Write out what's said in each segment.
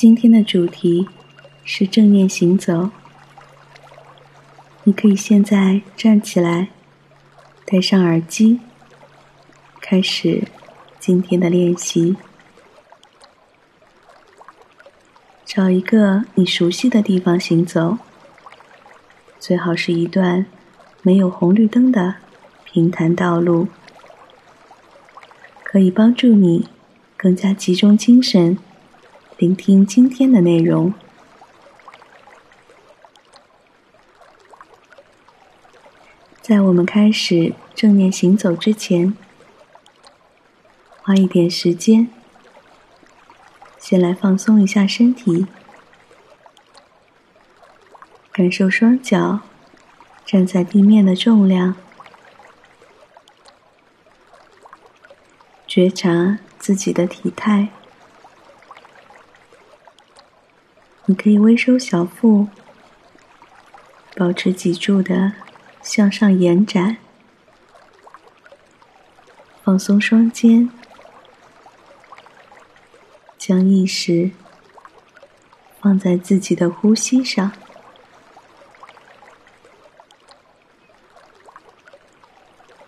今天的主题是正念行走。你可以现在站起来，戴上耳机，开始今天的练习。找一个你熟悉的地方行走，最好是一段没有红绿灯的平坦道路，可以帮助你更加集中精神。聆听今天的内容。在我们开始正念行走之前，花一点时间，先来放松一下身体，感受双脚站在地面的重量，觉察自己的体态。你可以微收小腹，保持脊柱的向上延展，放松双肩，将意识放在自己的呼吸上。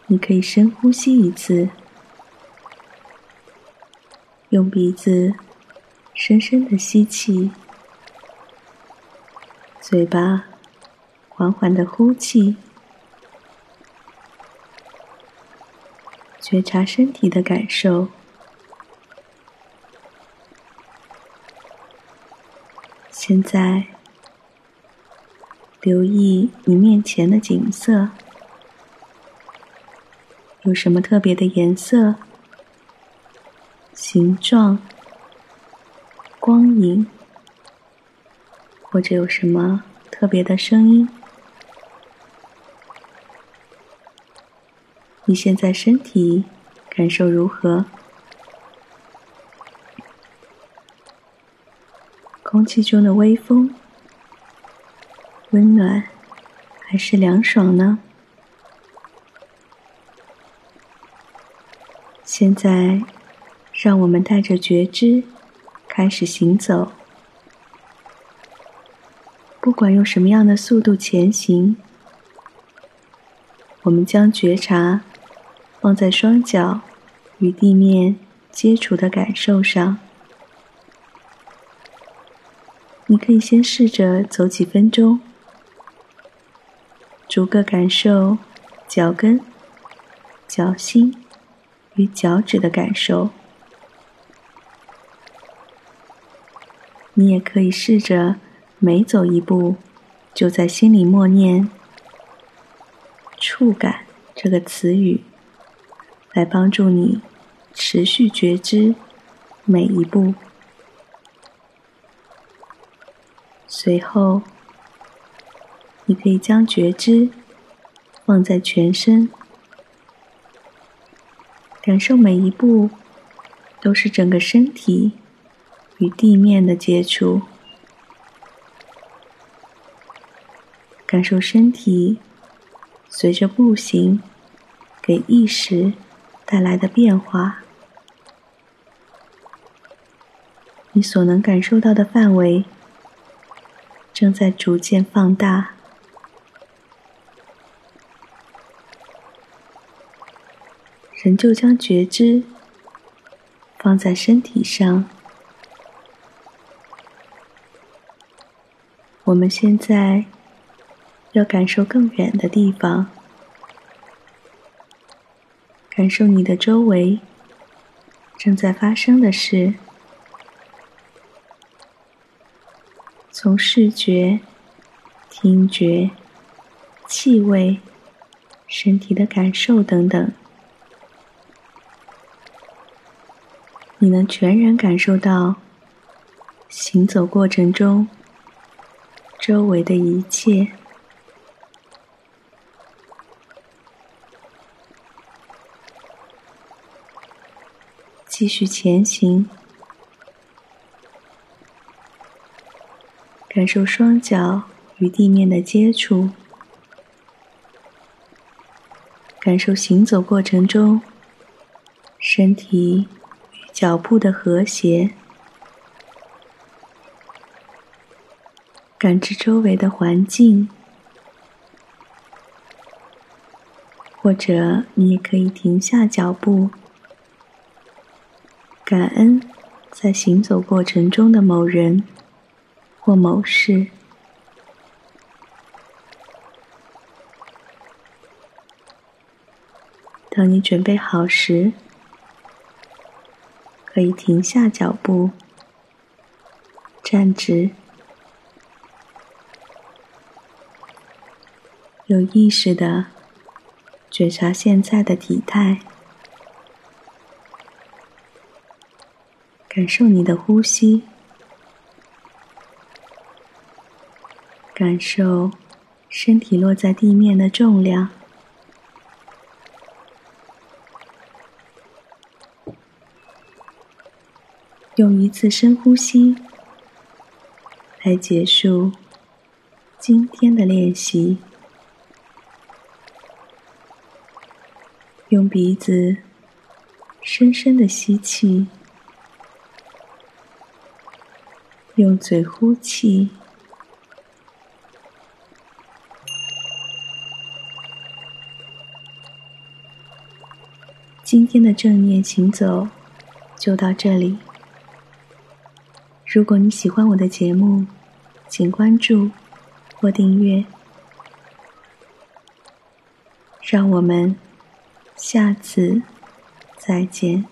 你可以深呼吸一次，用鼻子深深的吸气。嘴巴缓缓的呼气，觉察身体的感受。现在，留意你面前的景色，有什么特别的颜色、形状、光影？或者有什么特别的声音？你现在身体感受如何？空气中的微风，温暖还是凉爽呢？现在，让我们带着觉知开始行走。不管用什么样的速度前行，我们将觉察放在双脚与地面接触的感受上。你可以先试着走几分钟，逐个感受脚跟、脚心与脚趾的感受。你也可以试着。每走一步，就在心里默念“触感”这个词语，来帮助你持续觉知每一步。随后，你可以将觉知放在全身，感受每一步都是整个身体与地面的接触。感受身体随着步行给意识带来的变化，你所能感受到的范围正在逐渐放大。仍旧将觉知放在身体上。我们现在。要感受更远的地方，感受你的周围正在发生的事，从视觉、听觉、气味、身体的感受等等，你能全然感受到行走过程中周围的一切。继续前行，感受双脚与地面的接触，感受行走过程中身体与脚步的和谐，感知周围的环境，或者你也可以停下脚步，感恩在行走过程中的某人或某事。当你准备好时，可以停下脚步，站直。有意识的觉察现在的体态，感受你的呼吸，感受身体落在地面的重量。用一次深呼吸来结束今天的练习。用鼻子深深的吸气，用嘴呼气。今天的正念行走就到这里。如果你喜欢我的节目，请关注或订阅。让我们。下次再见。